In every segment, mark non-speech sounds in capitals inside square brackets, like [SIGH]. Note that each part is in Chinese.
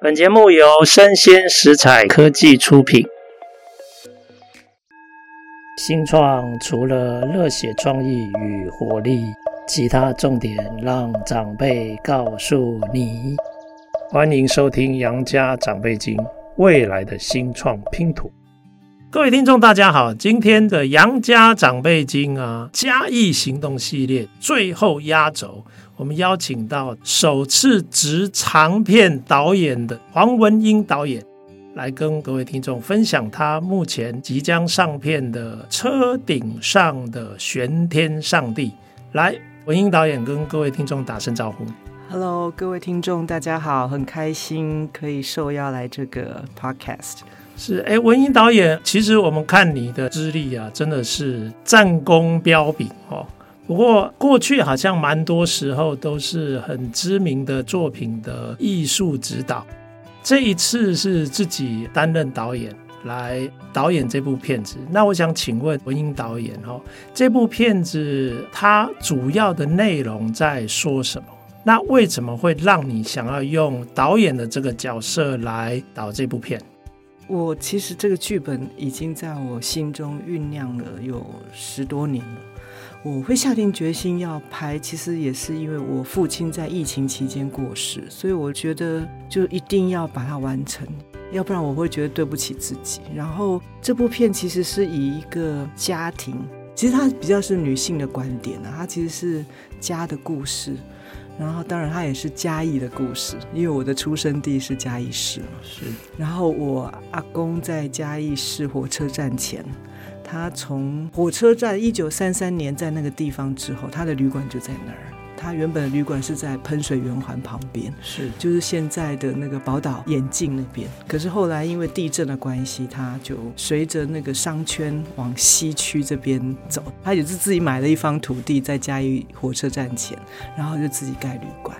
本节目由生鲜食材科技出品。新创除了热血创意与活力，其他重点让长辈告诉你。欢迎收听《杨家长辈经》，未来的新创拼图。各位听众，大家好，今天的《杨家长辈经》啊，嘉义行动系列最后压轴。我们邀请到首次执长片导演的黄文英导演，来跟各位听众分享他目前即将上片的《车顶上的玄天上帝》。来，文英导演跟各位听众打声招呼。Hello，各位听众，大家好，很开心可以受邀来这个 Podcast。是，哎，文英导演，其实我们看你的资历啊，真的是战功彪炳哦。不过过去好像蛮多时候都是很知名的作品的艺术指导，这一次是自己担任导演来导演这部片子。那我想请问文英导演哦，这部片子它主要的内容在说什么？那为什么会让你想要用导演的这个角色来导这部片？我其实这个剧本已经在我心中酝酿了有十多年了。我会下定决心要拍，其实也是因为我父亲在疫情期间过世，所以我觉得就一定要把它完成，要不然我会觉得对不起自己。然后这部片其实是以一个家庭，其实它比较是女性的观点啊，它其实是家的故事，然后当然它也是嘉义的故事，因为我的出生地是嘉义市嘛，是。然后我阿公在嘉义市火车站前。他从火车站一九三三年在那个地方之后，他的旅馆就在那儿。他原本的旅馆是在喷水圆环旁边，是就是现在的那个宝岛眼镜那边。可是后来因为地震的关系，他就随着那个商圈往西区这边走。他也是自己买了一方土地在嘉义火车站前，然后就自己盖旅馆。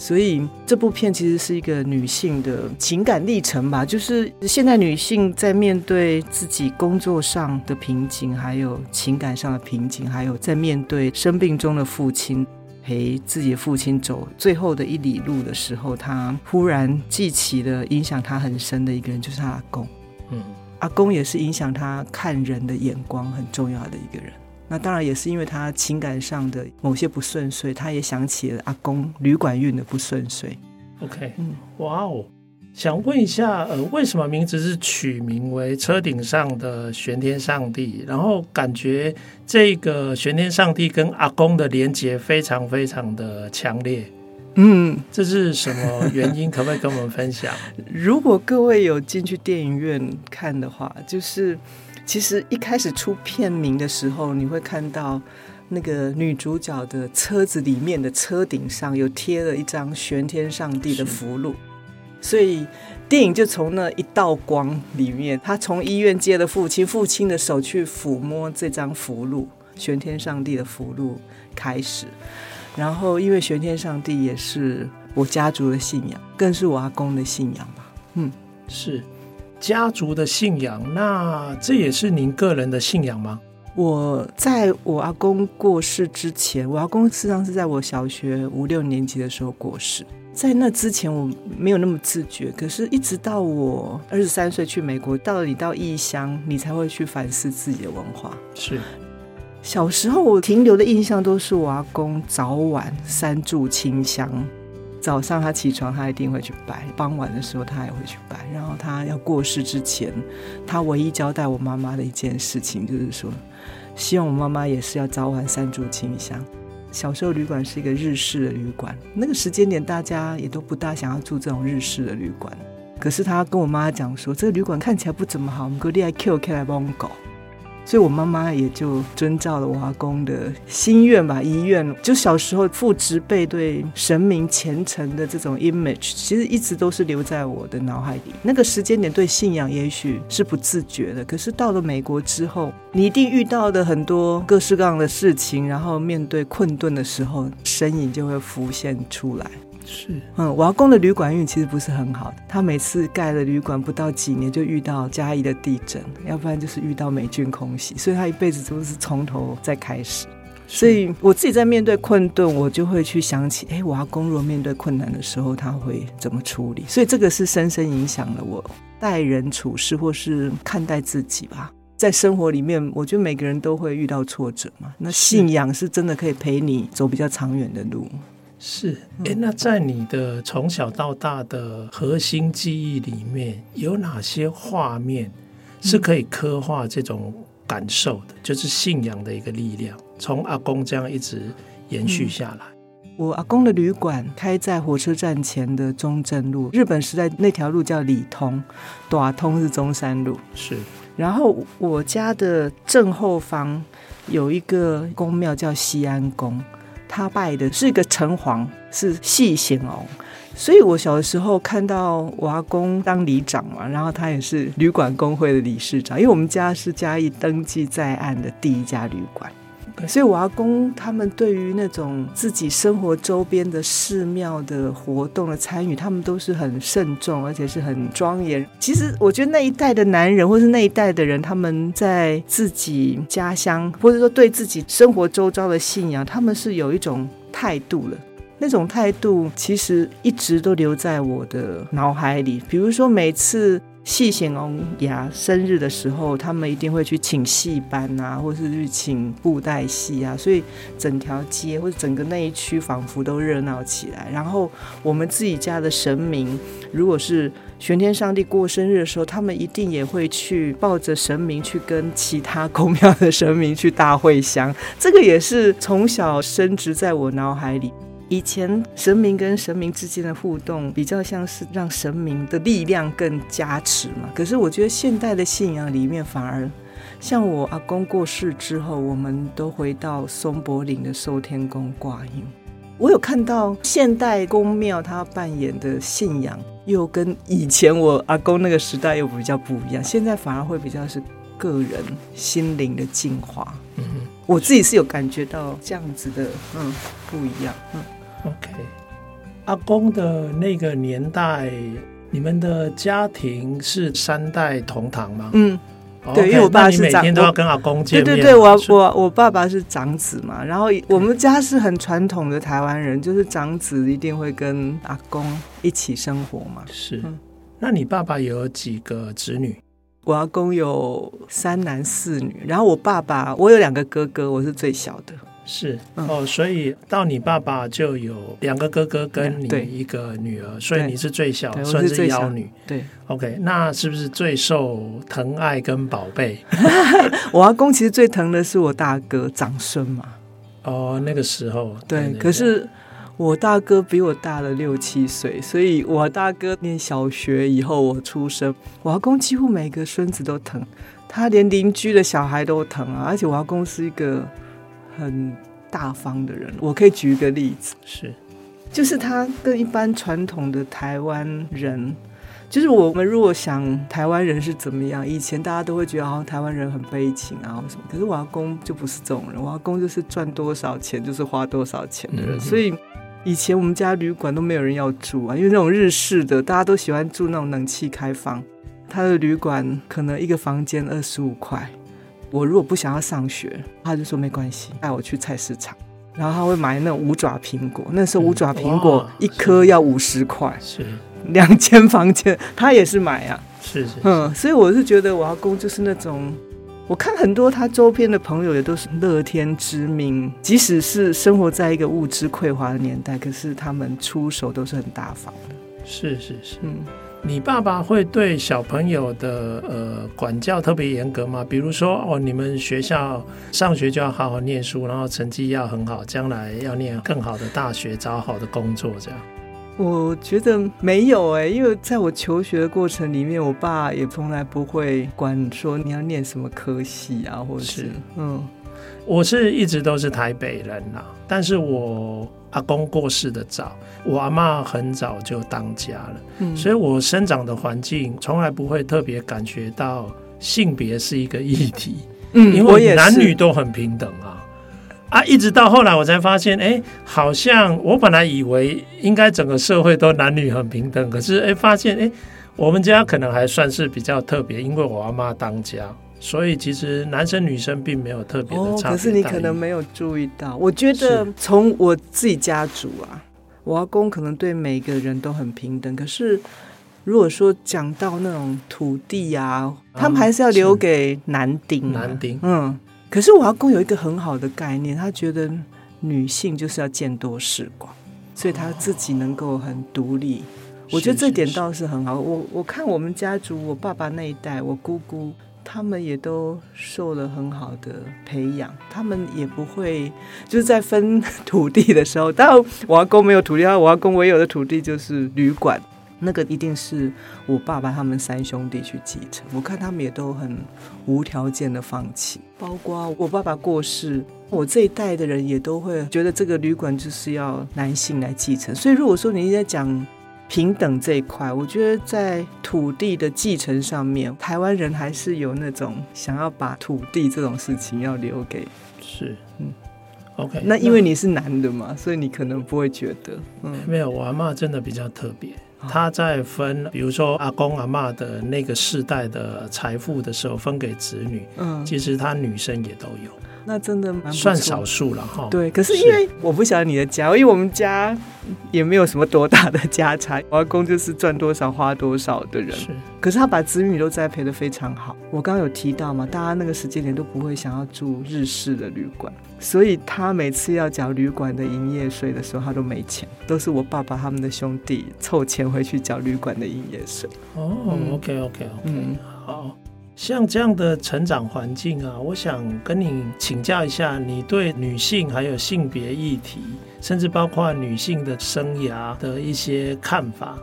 所以这部片其实是一个女性的情感历程吧，就是现代女性在面对自己工作上的瓶颈，还有情感上的瓶颈，还有在面对生病中的父亲，陪自己的父亲走最后的一里路的时候，她忽然记起了影响她很深的一个人，就是她阿公。嗯，阿公也是影响她看人的眼光很重要的一个人。那当然也是因为他情感上的某些不顺遂，他也想起了阿公旅馆运的不顺遂。OK，嗯，哇哦，想问一下，呃，为什么名字是取名为《车顶上的玄天上帝》？然后感觉这个玄天上帝跟阿公的连结非常非常的强烈。嗯，这是什么原因？可不可以跟我们分享？[LAUGHS] 如果各位有进去电影院看的话，就是。其实一开始出片名的时候，你会看到那个女主角的车子里面的车顶上有贴了一张玄天上帝的符箓，所以电影就从那一道光里面，他从医院接了父亲，父亲的手去抚摸这张符箓，玄天上帝的符箓开始。然后因为玄天上帝也是我家族的信仰，更是我阿公的信仰嘛。嗯，是。家族的信仰，那这也是您个人的信仰吗？我在我阿公过世之前，我阿公实际上是在我小学五六年级的时候过世，在那之前我没有那么自觉，可是一直到我二十三岁去美国，到了你到异乡，你才会去反思自己的文化。是，小时候我停留的印象都是我阿公早晚三炷清香。早上他起床，他一定会去拜；傍晚的时候，他也会去拜。然后他要过世之前，他唯一交代我妈妈的一件事情，就是说，希望我妈妈也是要早晚三炷清香。小时候旅馆是一个日式的旅馆，那个时间点大家也都不大想要住这种日式的旅馆。可是他跟我妈讲说，这个旅馆看起来不怎么好，我们哥弟来 Q K 来帮我们搞。所以，我妈妈也就遵照了我阿公的心愿吧，遗愿。就小时候父执辈对神明虔诚的这种 image，其实一直都是留在我的脑海里。那个时间点对信仰也许是不自觉的，可是到了美国之后，你一定遇到的很多各式各样的事情，然后面对困顿的时候，身影就会浮现出来。是，嗯，我阿公的旅馆运其实不是很好的。他每次盖了旅馆不到几年就遇到嘉义的地震，要不然就是遇到美军空袭，所以他一辈子都是从头再开始。所以我自己在面对困顿，我就会去想起，哎，我阿公如果面对困难的时候，他会怎么处理？所以这个是深深影响了我待人处事或是看待自己吧。在生活里面，我觉得每个人都会遇到挫折嘛。那信仰是真的可以陪你走比较长远的路。是，哎，那在你的从小到大的核心记忆里面，有哪些画面是可以刻画这种感受的？就是信仰的一个力量。从阿公这样一直延续下来。嗯，我阿公的旅馆开在火车站前的中正路，日本时代那条路叫里通，短通是中山路。是，然后我家的正后方有一个宫庙叫西安宫，他拜的是一个城隍，是细贤哦。所以我小的时候看到我阿公当里长嘛，然后他也是旅馆工会的理事长，因为我们家是嘉义登记在案的第一家旅馆。所以，我阿公他们对于那种自己生活周边的寺庙的活动的参与，他们都是很慎重，而且是很庄严。其实，我觉得那一代的男人，或是那一代的人，他们在自己家乡，或者说对自己生活周遭的信仰，他们是有一种态度了。那种态度，其实一直都留在我的脑海里。比如说，每次。戏显翁牙生日的时候，他们一定会去请戏班啊，或是去请布袋戏啊，所以整条街或者整个那一区仿佛都热闹起来。然后我们自己家的神明，如果是玄天上帝过生日的时候，他们一定也会去抱着神明去跟其他宫庙的神明去大会香。这个也是从小深植在我脑海里。以前神明跟神明之间的互动比较像是让神明的力量更加持嘛。可是我觉得现代的信仰里面反而像我阿公过世之后，我们都回到松柏岭的寿天宫挂印。我有看到现代宫庙他扮演的信仰，又跟以前我阿公那个时代又比较不一样。现在反而会比较是个人心灵的净化。嗯，我自己是有感觉到这样子的，嗯，不一样，嗯。OK，阿公的那个年代，你们的家庭是三代同堂吗？嗯，对，因为我爸是长，每天都要跟阿公见面。对对对，我我我爸爸是长子嘛，然后我们家是很传统的台湾人，就是长子一定会跟阿公一起生活嘛。是，那你爸爸有几个子女？我阿公有三男四女，然后我爸爸，我有两个哥哥，我是最小的。是哦，所以到你爸爸就有两个哥哥跟你一个女儿，所以你是最小，算是幺女。对，OK，那是不是最受疼爱跟宝贝？[LAUGHS] 我阿公其实最疼的是我大哥长孙嘛。哦，那个时候对，可是我大哥比我大了六七岁，所以我大哥念小学以后我出生，我阿公几乎每个孙子都疼，他连邻居的小孩都疼啊，而且我阿公是一个。很大方的人，我可以举一个例子，是，就是他跟一般传统的台湾人，就是我们如果想台湾人是怎么样，以前大家都会觉得哦台湾人很悲情啊，或什么，可是我阿公就不是这种人，我阿公就是赚多少钱就是花多少钱。的人，嗯、所以以前我们家旅馆都没有人要住啊，因为那种日式的，大家都喜欢住那种冷气开放，他的旅馆可能一个房间二十五块。我如果不想要上学，他就说没关系，带我去菜市场，然后他会买那种五爪苹果。那时候五爪苹果一颗要五十块，是两间房间，他也是买啊。是是，是，嗯，所以我是觉得我阿公就是那种，我看很多他周边的朋友也都是乐天知命，即使是生活在一个物质匮乏的年代，可是他们出手都是很大方的。是是是，嗯。你爸爸会对小朋友的呃管教特别严格吗？比如说哦，你们学校上学就要好好念书，然后成绩要很好，将来要念更好的大学，找好的工作这样。我觉得没有哎、欸，因为在我求学的过程里面，我爸也从来不会管说你要念什么科系啊，或者是，是嗯，我是一直都是台北人呐，但是我。阿公过世的早，我阿嬷很早就当家了，嗯，所以我生长的环境从来不会特别感觉到性别是一个议题，嗯，因为男女都很平等啊，啊，一直到后来我才发现，哎，好像我本来以为应该整个社会都男女很平等，可是哎，发现哎，我们家可能还算是比较特别，因为我阿妈当家，所以其实男生女生并没有特别的差别。哦，可是你可能没有注意到。我觉得从我自己家族啊，我阿公可能对每个人都很平等。可是如果说讲到那种土地啊，他们还是要留给男丁啊。男丁，嗯。可是我阿公有一个很好的概念，他觉得女性就是要见多识广，所以他自己能够很独立。我觉得这点倒是很好。我我看我们家族，我爸爸那一代，我姑姑。他们也都受了很好的培养，他们也不会就是在分土地的时候，当然我阿公没有土地，我阿公唯有的土地就是旅馆，那个一定是我爸爸他们三兄弟去继承。我看他们也都很无条件的放弃，包括我爸爸过世，我这一代的人也都会觉得这个旅馆就是要男性来继承。所以如果说你在讲。平等这一块，我觉得在土地的继承上面，台湾人还是有那种想要把土地这种事情要留给是嗯，OK。那因为你是男的嘛，所以你可能不会觉得嗯，没有。我阿妈真的比较特别，她在分，比如说阿公阿妈的那个世代的财富的时候，分给子女，嗯，其实她女生也都有。那真的蛮算少数了哈。对，可是因为我不晓得你的家，因为我们家也没有什么多大的家产，[LAUGHS] 我阿公就是赚多少花多少的人。是，可是他把子女都栽培的非常好。我刚刚有提到嘛，大家那个时间点都不会想要住日式的旅馆，所以他每次要缴旅馆的营业税的时候，他都没钱，都是我爸爸他们的兄弟凑钱回去缴旅馆的营业税。哦、嗯、，OK OK OK，嗯，好。像这样的成长环境啊，我想跟你请教一下，你对女性还有性别议题，甚至包括女性的生涯的一些看法。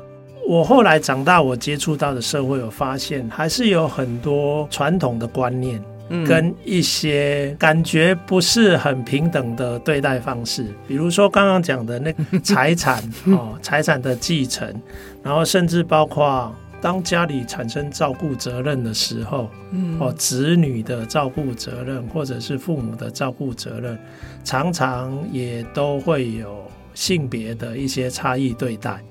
我后来长大，我接触到的社会，我发现还是有很多传统的观念，跟一些感觉不是很平等的对待方式。比如说刚刚讲的那个财产 [LAUGHS] 哦，财产的继承，然后甚至包括。当家里产生照顾责任的时候，嗯，哦，子女的照顾责任，或者是父母的照顾责任，常常也都会有性别的一些差异对待。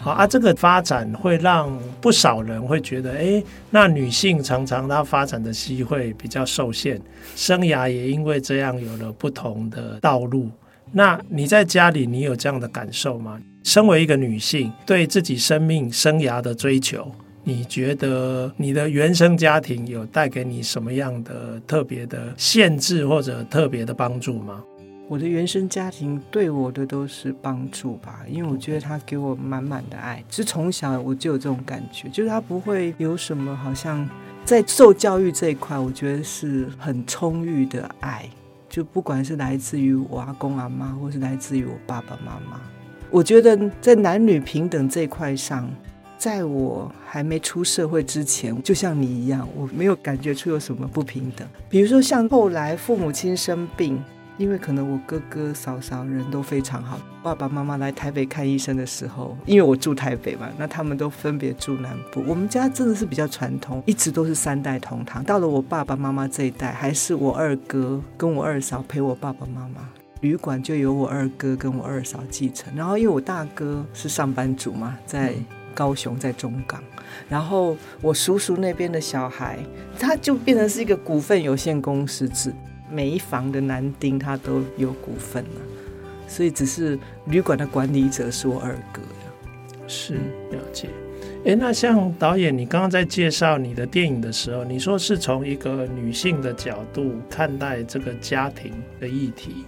好啊，这个发展会让不少人会觉得，哎，那女性常常她发展的机会比较受限，生涯也因为这样有了不同的道路。那你在家里，你有这样的感受吗？身为一个女性，对自己生命生涯的追求，你觉得你的原生家庭有带给你什么样的特别的限制或者特别的帮助吗？我的原生家庭对我的都是帮助吧，因为我觉得他给我满满的爱，是从小我就有这种感觉，就是他不会有什么好像在受教育这一块，我觉得是很充裕的爱。就不管是来自于我阿公阿妈，或是来自于我爸爸妈妈，我觉得在男女平等这一块上，在我还没出社会之前，就像你一样，我没有感觉出有什么不平等。比如说像后来父母亲生病。因为可能我哥哥嫂嫂人都非常好，爸爸妈妈来台北看医生的时候，因为我住台北嘛，那他们都分别住南部。我们家真的是比较传统，一直都是三代同堂。到了我爸爸妈妈这一代，还是我二哥跟我二嫂陪我爸爸妈妈。旅馆就由我二哥跟我二嫂继承。然后因为我大哥是上班族嘛，在高雄，在中港。然后我叔叔那边的小孩，他就变成是一个股份有限公司制。每一房的男丁他都有股份了，所以只是旅馆的管理者是我二哥，是了解。诶，那像导演，你刚刚在介绍你的电影的时候，你说是从一个女性的角度看待这个家庭的议题，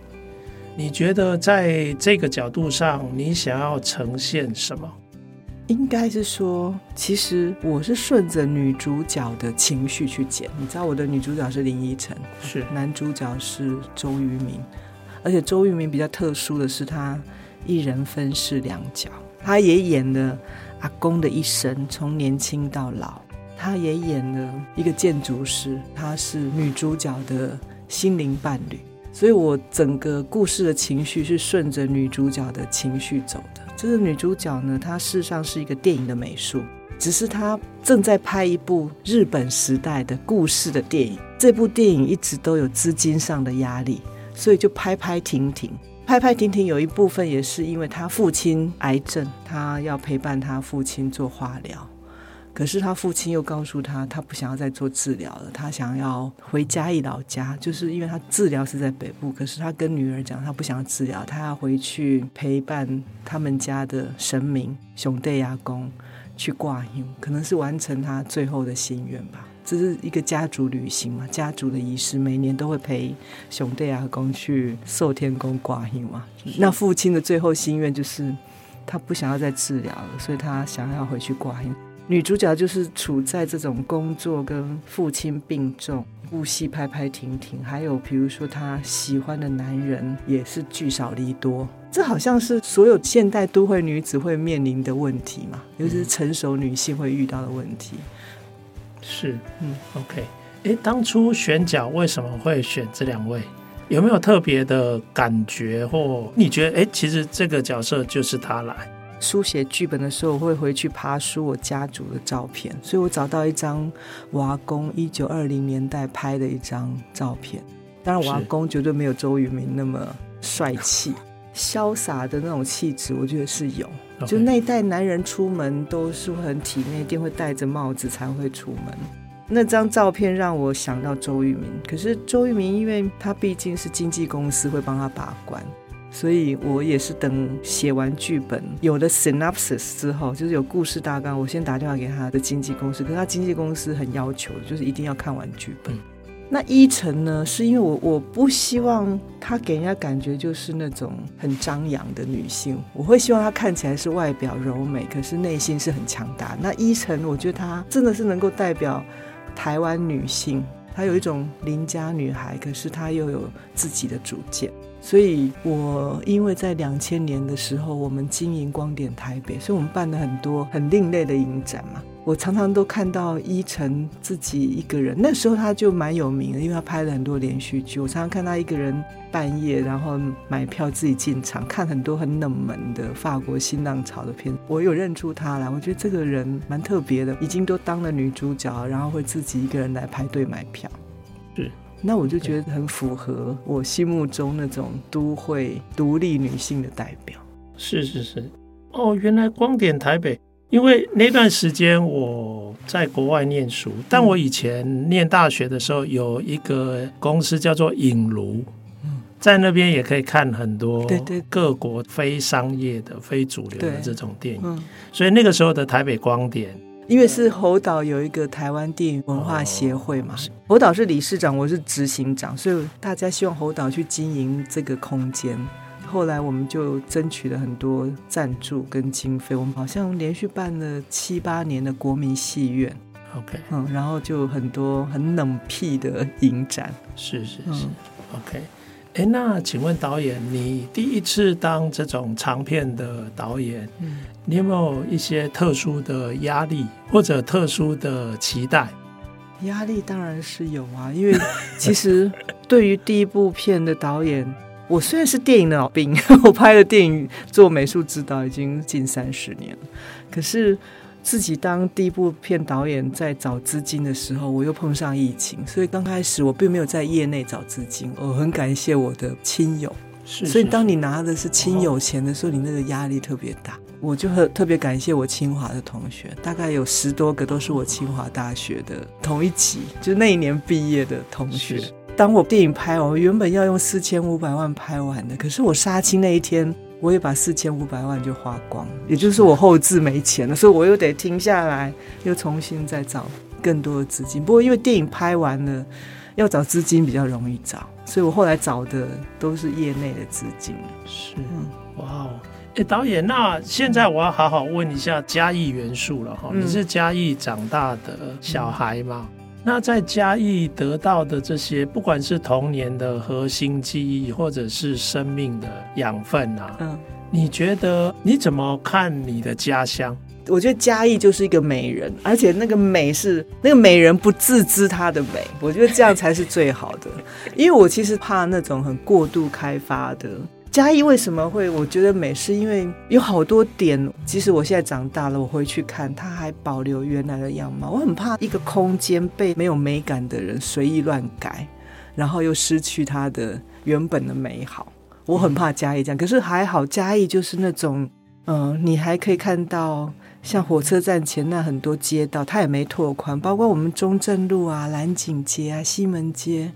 你觉得在这个角度上，你想要呈现什么？应该是说，其实我是顺着女主角的情绪去剪。你知道我的女主角是林依晨，是男主角是周渝民，而且周渝民比较特殊的是，他一人分饰两角，他也演了阿公的一生，从年轻到老，他也演了一个建筑师，他是女主角的心灵伴侣，所以我整个故事的情绪是顺着女主角的情绪走的。这个女主角呢，她事实上是一个电影的美术，只是她正在拍一部日本时代的故事的电影。这部电影一直都有资金上的压力，所以就拍拍停停，拍拍停停。有一部分也是因为她父亲癌症，她要陪伴她父亲做化疗，可是他父亲又告诉他，他不想要再做治疗了，他想要回嘉义老家，就是因为他治疗是在北部，可是他跟女儿讲，他不想要治疗，他要回去陪伴他们家的神明熊帝阿公去挂印，可能是完成他最后的心愿吧。这是一个家族旅行嘛，家族的仪式，每年都会陪熊帝阿公去寿天宫挂印嘛。那父亲的最后心愿就是他不想要再治疗了，所以他想要回去挂香。女主角就是处在这种工作跟父亲病重，呼吸拍拍停停，还有比如说她喜欢的男人也是聚少离多，这好像是所有现代都会女子会面临的问题嘛，尤其是成熟女性会遇到的问题。是，嗯，OK，哎，当初选角为什么会选这两位？有没有特别的感觉，或你觉得，哎，其实这个角色就是他来？书写剧本的时候，我会回去爬梳我家族的照片，所以我找到一张我阿公一九二零年代拍的一张照片。当然，我阿公绝对没有周渝民那么帅气、[LAUGHS] 潇洒的那种气质，我觉得是有。就那一代男人出门都是会很体面，一定会戴着帽子才会出门。那张照片让我想到周渝民，可是周渝民因为他毕竟是经纪公司会帮他把关。所以我也是等写完剧本，有了 synopsis 之后，就是有故事大纲，我先打电话给他的经纪公司。可是他经纪公司很要求，就是一定要看完剧本。嗯、那一晨呢，是因为我我不希望她给人家感觉就是那种很张扬的女性，我会希望她看起来是外表柔美，可是内心是很强大。那一晨，我觉得她真的是能够代表台湾女性，她有一种邻家女孩，可是她又有自己的主见。所以，我因为在两千年的时候，我们经营光点台北，所以我们办了很多很另类的影展嘛。我常常都看到依晨自己一个人，那时候他就蛮有名的，因为他拍了很多连续剧。我常常看他一个人半夜，然后买票自己进场看很多很冷门的法国新浪潮的片。我有认出他来，我觉得这个人蛮特别的，已经都当了女主角，然后会自己一个人来排队买票。是。那我就觉得很符合我心目中那种都会独立女性的代表。是是是，哦，原来光点台北，因为那段时间我在国外念书，但我以前念大学的时候有一个公司叫做影如，在那边也可以看很多各国非商业的、非主流的这种电影，所以那个时候的台北光点。因为是侯导有一个台湾电影文化协会嘛，侯导是理事长，我是执行长，所以大家希望侯导去经营这个空间。后来我们就争取了很多赞助跟经费，我们好像连续办了七八年的国民戏院。OK，嗯，然后就很多很冷僻的影展。是是是，嗯，OK。哎，那请问导演，你第一次当这种长片的导演，嗯，你有没有一些特殊的压力或者特殊的期待？压力当然是有啊，因为其实对于第一部片的导演，我虽然是电影的老兵，[LAUGHS] 我拍的电影做美术指导已经近三十年了，可是。自己当第一部片导演，在找资金的时候，我又碰上疫情，所以刚开始我并没有在业内找资金。我很感谢我的亲友，是是是，所以当你拿的是亲友钱的时候，哦、你那个压力特别大。我就很特别感谢我清华的同学，大概有十多个都是我清华大学的同一级，就那一年毕业的同学。当我电影拍完，我原本要用四千五百万拍完的，可是我杀青那一天。我也把四千五百万就花光，也就是我后置没钱了，所以我又得停下来，又重新再找更多的资金。不过因为电影拍完了，要找资金比较容易找，所以我后来找的都是业内的资金。是，哇哦，哎，导演，那现在我要好好问一下嘉义元素了哈，嗯、你是嘉义长大的小孩吗？嗯那在嘉义得到的这些，不管是童年的核心记忆，或者是生命的养分啊，嗯，你觉得你怎么看你的家乡？我觉得嘉义就是一个美人，而且那个美是那个美人不自知她的美，我觉得这样才是最好的。因为我其实怕那种很过度开发的。嘉义为什么会我觉得美？是因为有好多点，即使我现在长大了，我回去看，它还保留原来的样貌。我很怕一个空间被没有美感的人随意乱改，然后又失去它的原本的美好。我很怕嘉义这样，可是还好，嘉义就是那种。嗯、你还可以看到像火车站前那很多街道，它也没拓宽，包括我们中正路啊、兰景街啊、西门街，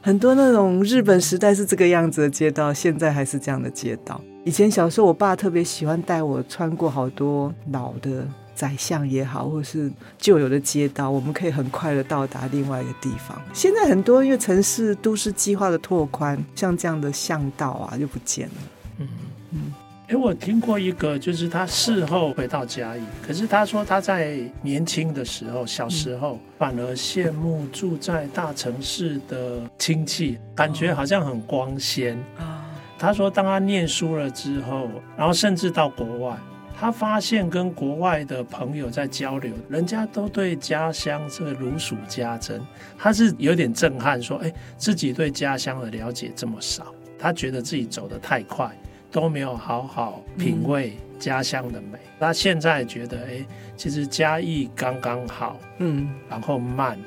很多那种日本时代是这个样子的街道，现在还是这样的街道。以前小时候，我爸特别喜欢带我穿过好多老的。宰相也好，或是旧有的街道，我们可以很快的到达另外一个地方。现在很多因为城市都市计划的拓宽，像这样的巷道啊就不见了。嗯嗯，哎，我听过一个，就是他事后回到家里，可是他说他在年轻的时候，小时候反而羡慕住在大城市的亲戚，感觉好像很光鲜啊。他说，当他念书了之后，然后甚至到国外。他发现跟国外的朋友在交流，人家都对家乡这个如数家珍，他是有点震撼，说：“哎，自己对家乡的了解这么少。”他觉得自己走得太快，都没有好好品味家乡的美。嗯、他现在觉得，哎，其实嘉义刚刚好，嗯，然后慢，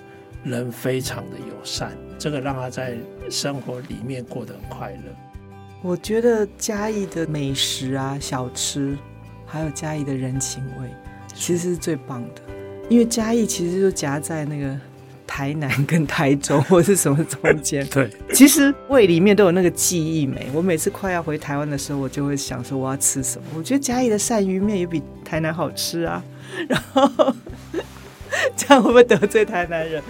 人非常的友善，这个让他在生活里面过得很快乐。我觉得嘉义的美食啊，小吃。还有嘉义的人情味，其实是最棒的，因为嘉义其实就夹在那个台南跟台中 [LAUGHS] 或是什么中间。对，其实胃里面都有那个记忆美。我每次快要回台湾的时候，我就会想说我要吃什么。我觉得嘉义的鳝鱼面也比台南好吃啊。[LAUGHS] 然后这样会不会得罪台南人？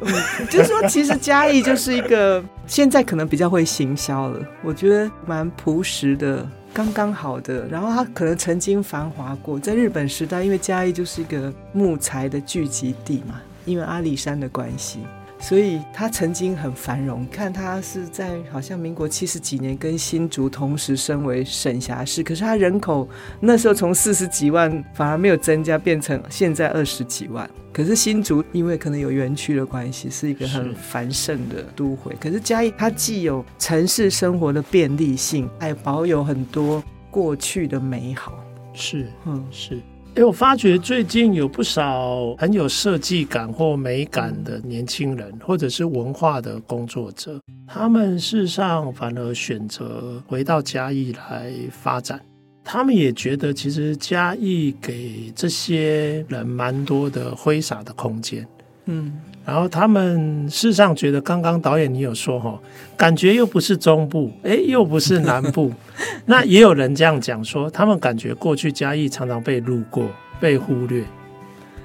嗯，[LAUGHS] 就是说，其实嘉义就是一个现在可能比较会行销了。我觉得蛮朴实的。刚刚好的，然后它可能曾经繁华过，在日本时代，因为嘉义就是一个木材的聚集地嘛，因为阿里山的关系，所以他曾经很繁荣。看他是在好像民国七十几年跟新竹同时升为省辖市，可是他人口那时候从四十几万反而没有增加，变成现在二十几万。可是新竹因为可能有园区的关系，是一个很繁盛的都会。可是嘉义它既有城市生活的便利性，还保有很多过去的美好。是，嗯，是。哎，我发觉最近有不少很有设计感或美感的年轻人，或者是文化的工作者，他们事实上反而选择回到嘉义来发展。他们也觉得，其实嘉义给这些人蛮多的挥洒的空间，嗯，然后他们事实上觉得，刚刚导演你有说哈，感觉又不是中部，哎，又不是南部，[LAUGHS] 那也有人这样讲说，他们感觉过去嘉义常常被路过、被忽略，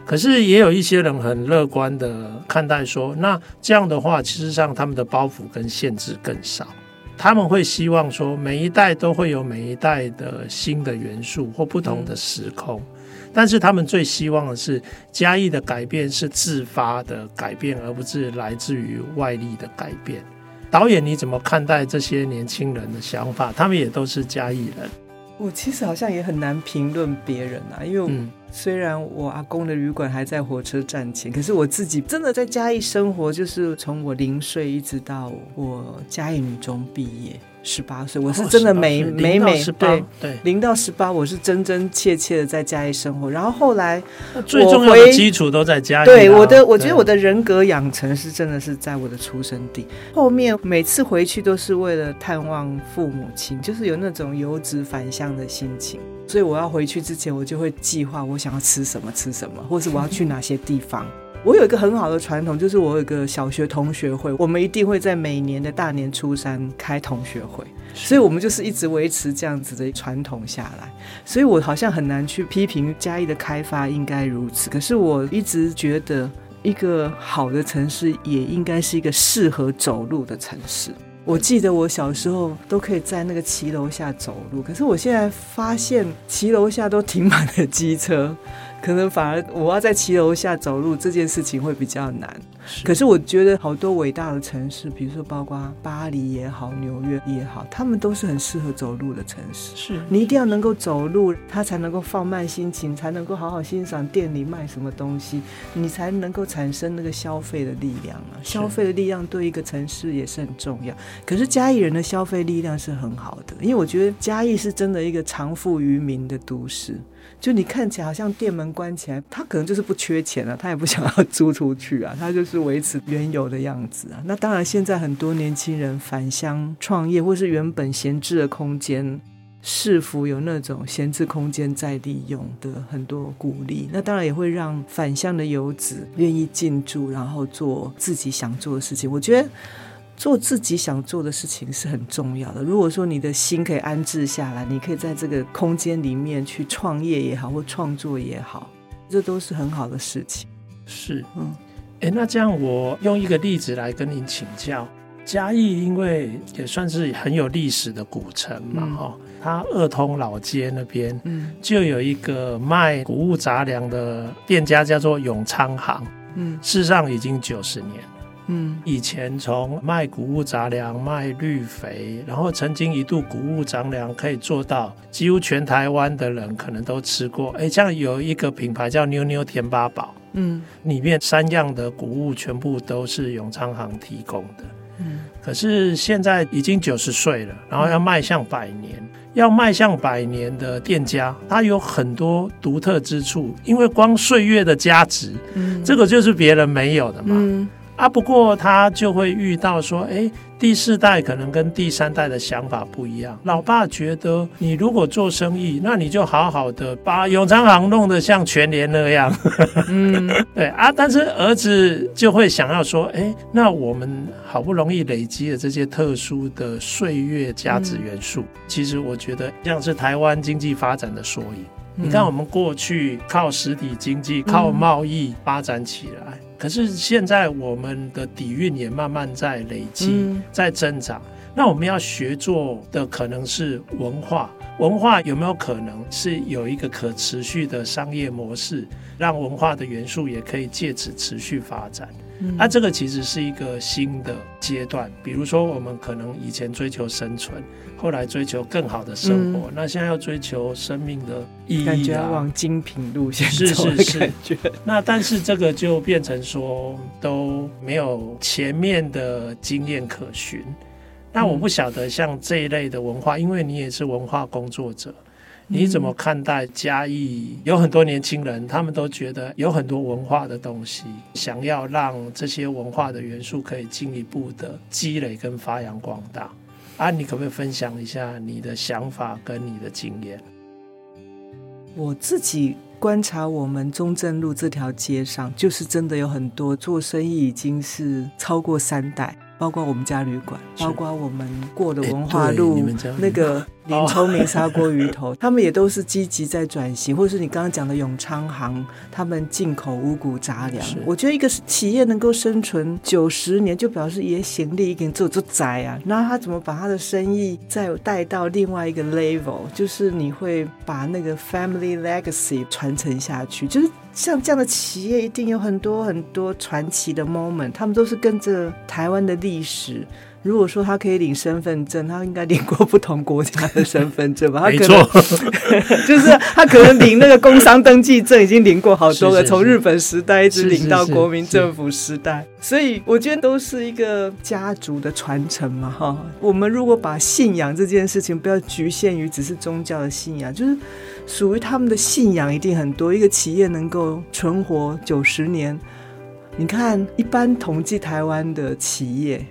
可是也有一些人很乐观的看待说，那这样的话，其实上他们的包袱跟限制更少。他们会希望说，每一代都会有每一代的新的元素或不同的时空，但是他们最希望的是嘉义的改变是自发的改变，而不是来自于外力的改变。导演，你怎么看待这些年轻人的想法？他们也都是嘉义人。我其实好像也很难评论别人啊，因为虽然我阿公的旅馆还在火车站前，可是我自己真的在嘉义生活，就是从我零岁一直到我嘉义女中毕业。十八岁，我是真的每、哦、每每对对零到十八，我是真真切切的在家里生活。然后后来最重要的基础都在家里。对我的，我觉得我的人格养成是真的是在我的出生地。后面每次回去都是为了探望父母亲，就是有那种游子返乡的心情。所以我要回去之前，我就会计划我想要吃什么吃什么，或是我要去哪些地方。我有一个很好的传统，就是我有一个小学同学会，我们一定会在每年的大年初三开同学会，所以我们就是一直维持这样子的传统下来。所以我好像很难去批评嘉义的开发应该如此，可是我一直觉得一个好的城市也应该是一个适合走路的城市。我记得我小时候都可以在那个骑楼下走路，可是我现在发现骑楼下都停满了机车。可能反而我要在骑楼下走路这件事情会比较难。可是我觉得好多伟大的城市，比如说包括巴黎也好、纽约也好，他们都是很适合走路的城市。是你一定要能够走路，他才能够放慢心情，才能够好好欣赏店里卖什么东西，你才能够产生那个消费的力量啊！消费的力量对一个城市也是很重要。可是嘉义人的消费力量是很好的，因为我觉得嘉义是真的一个长富于民的都市。就你看起来好像店门关起来，他可能就是不缺钱啊，他也不想要租出去啊，[LAUGHS] 他就是维持原有的样子啊。那当然，现在很多年轻人返乡创业，或是原本闲置的空间，是否有那种闲置空间再利用的很多鼓励，那当然也会让返乡的游子愿意进驻，然后做自己想做的事情。我觉得做自己想做的事情是很重要的。如果说你的心可以安置下来，你可以在这个空间里面去创业也好，或创作也好，这都是很好的事情。是，嗯。哎，那这样我用一个例子来跟您请教。嘉义因为也算是很有历史的古城嘛，哈、嗯，它二通老街那边，嗯，就有一个卖谷物杂粮的店家，叫做永昌行，嗯，事实上已经九十年，嗯，以前从卖谷物杂粮、卖绿肥，然后曾经一度谷物杂粮可以做到几乎全台湾的人可能都吃过。哎，这样有一个品牌叫妞妞甜八宝。嗯，里面三样的谷物全部都是永昌行提供的。嗯，可是现在已经九十岁了，然后要迈向百年，要迈向百年的店家，它有很多独特之处，因为光岁月的价值，嗯，这个就是别人没有的嘛。嗯。啊，不过他就会遇到说，哎，第四代可能跟第三代的想法不一样。老爸觉得，你如果做生意，那你就好好的把永昌行弄得像全联那样。嗯，[LAUGHS] 对啊。但是儿子就会想要说，哎，那我们好不容易累积了这些特殊的岁月价值元素，嗯、其实我觉得像是台湾经济发展的缩影。嗯、你看，我们过去靠实体经济、靠贸易发展起来。嗯可是现在我们的底蕴也慢慢在累积，嗯、在增长。那我们要学做的可能是文化，文化有没有可能是有一个可持续的商业模式，让文化的元素也可以借此持续发展？那、嗯啊、这个其实是一个新的阶段。比如说，我们可能以前追求生存，后来追求更好的生活，嗯、那现在要追求生命的意义、啊，感觉要往精品路线是是是。那但是这个就变成说都没有前面的经验可循。那我不晓得像这一类的文化，因为你也是文化工作者。你怎么看待嘉义？有很多年轻人，他们都觉得有很多文化的东西，想要让这些文化的元素可以进一步的积累跟发扬光大。啊，你可不可以分享一下你的想法跟你的经验？我自己观察，我们中正路这条街上，就是真的有很多做生意已经是超过三代。包括我们家旅馆，包括我们过的文化路，那个林聪明砂锅鱼头，他们也都是积极在转型，或者是你刚刚讲的永昌行，他们进口五谷杂粮。我觉得一个企业能够生存九十年，就表示也行力一点做做窄啊。那他怎么把他的生意再带到另外一个 level？就是你会把那个 family legacy 传承下去，就是。像这样的企业，一定有很多很多传奇的 moment，他们都是跟着台湾的历史。如果说他可以领身份证，他应该领过不同国家的身份证吧？他可能 [LAUGHS] 就是他可能领那个工商登记证，已经领过好多个，从日本时代一直领到国民政府时代。所以我觉得都是一个家族的传承嘛，哈。我们如果把信仰这件事情不要局限于只是宗教的信仰，就是属于他们的信仰一定很多。一个企业能够存活九十年，你看一般统计台湾的企业。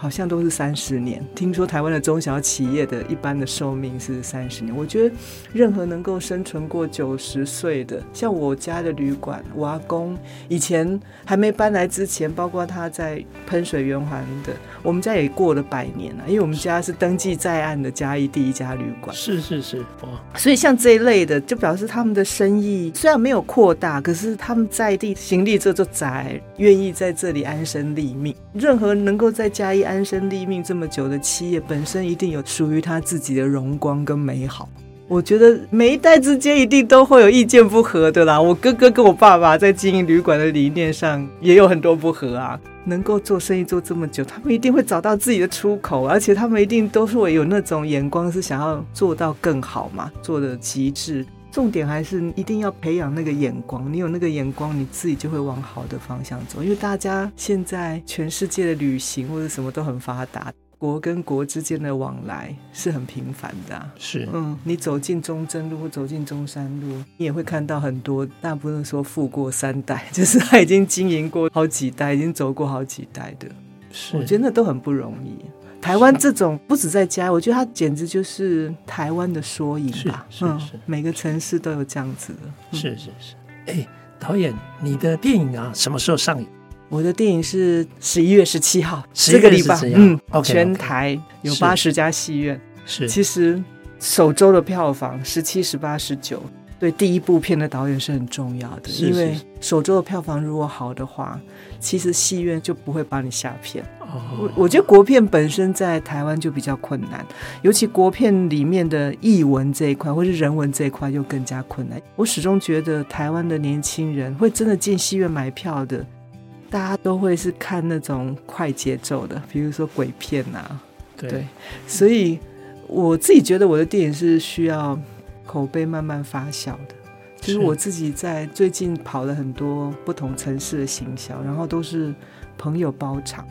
好像都是三十年。听说台湾的中小企业的一般的寿命是三十年。我觉得任何能够生存过九十岁的，像我家的旅馆，我阿公以前还没搬来之前，包括他在喷水圆环的，我们家也过了百年了。因为我们家是登记在案的嘉义第一家旅馆。是是是，哇！所以像这一类的，就表示他们的生意虽然没有扩大，可是他们在地行力这座宅，愿意在这里安身立命。任何能够在嘉义。安身立命这么久的企业本身一定有属于他自己的荣光跟美好。我觉得每一代之间一定都会有意见不合的啦。我哥哥跟我爸爸在经营旅馆的理念上也有很多不合啊。能够做生意做这么久，他们一定会找到自己的出口，而且他们一定都是有那种眼光，是想要做到更好嘛，做的极致。重点还是一定要培养那个眼光，你有那个眼光，你自己就会往好的方向走。因为大家现在全世界的旅行或者什么都很发达，国跟国之间的往来是很频繁的啊。是，嗯，你走进中正路或走进中山路，你也会看到很多，大部分说富过三代，[LAUGHS] 就是他已经经营过好几代，已经走过好几代的。是，我觉得那都很不容易。台湾这种不止在家，我觉得它简直就是台湾的缩影吧。是是是、嗯，每个城市都有这样子的。嗯、是是是。哎，导演，你的电影啊，什么时候上映？我的电影是十一月十七号，这个礼拜，嗯，okay. 全台有八十家戏院。是，其实首周的票房十七、十八、十九。对第一部片的导演是很重要的，因为首周的票房如果好的话，其实戏院就不会把你下片。我我觉得国片本身在台湾就比较困难，尤其国片里面的译文这一块或是人文这一块就更加困难。我始终觉得台湾的年轻人会真的进戏院买票的，大家都会是看那种快节奏的，比如说鬼片啊。对，所以我自己觉得我的电影是需要。口碑慢慢发酵的，就是我自己在最近跑了很多不同城市的行销，然后都是朋友包场。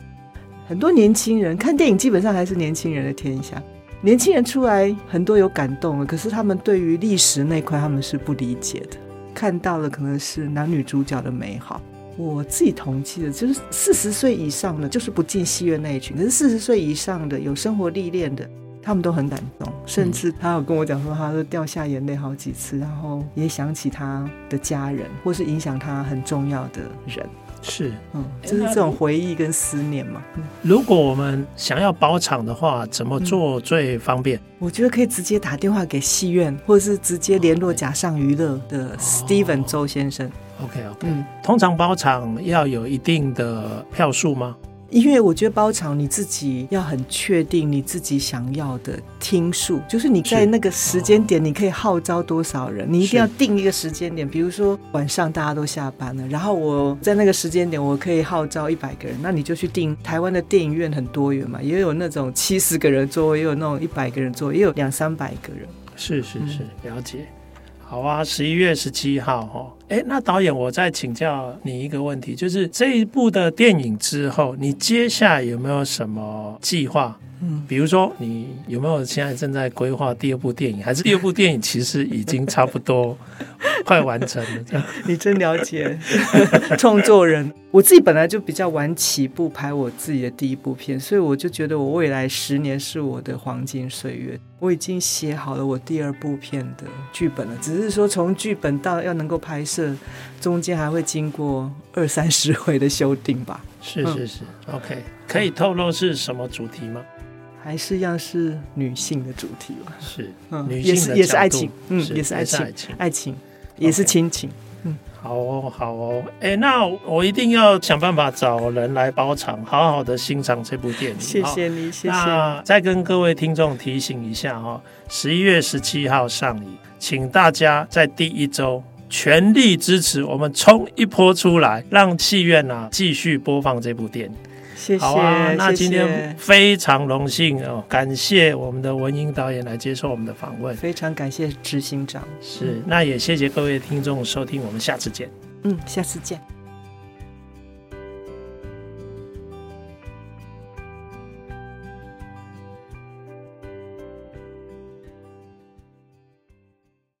很多年轻人看电影基本上还是年轻人的天下，年轻人出来很多有感动了，可是他们对于历史那块他们是不理解的，看到了可能是男女主角的美好。我自己统计的就是四十岁以上的就是不进戏院那一群，可是四十岁以上的有生活历练的。他们都很感动，甚至他有跟我讲说，他都掉下眼泪好几次，然后也想起他的家人，或是影响他很重要的人。是，嗯，就是这种回忆跟思念嘛。如果我们想要包场的话，怎么做最方便？我觉得可以直接打电话给戏院，或者是直接联络假上娱乐的 Steven 周先生。OK OK，嗯，通常包场要有一定的票数吗？因为我觉得包场你自己要很确定你自己想要的听数，就是你在那个时间点你可以号召多少人，你一定要定一个时间点。比如说晚上大家都下班了，然后我在那个时间点我可以号召一百个人，那你就去定。台湾的电影院很多元嘛，也有那种七十个人座位，也有那种一百个人座位，也有两三百个人。是是是，了解。好啊，十一月十七号哦，哎，那导演，我再请教你一个问题，就是这一部的电影之后，你接下来有没有什么计划？嗯，比如说你有没有现在正在规划第二部电影，还是第二部电影其实已经差不多快完成了？这样，[LAUGHS] 你真了解 [LAUGHS] 创作人。我自己本来就比较晚起步拍我自己的第一部片，所以我就觉得我未来十年是我的黄金岁月。我已经写好了我第二部片的剧本了，只是说从剧本到要能够拍摄，中间还会经过二三十回的修订吧。是是是，嗯，OK，可以透露是什么主题吗？还是一样是女性的主题吧？是，嗯，女性的也是也是爱情，嗯，也是爱情，爱情，爱情，也是亲情。嗯，好哦，好哦，哎，那我一定要想办法找人来包场，好好的欣赏这部电影。谢谢你，谢谢。那再跟各位听众提醒一下哈，十一月十七号上映，请大家在第一周全力支持我们，冲一波出来，让戏院啊继续播放这部电影。谢谢，好啊，那今天非常荣幸哦，感谢我们的文英导演来接受我们的访问，非常感谢执行长，是，那也谢谢各位听众收听，我们下次见，嗯，下次见。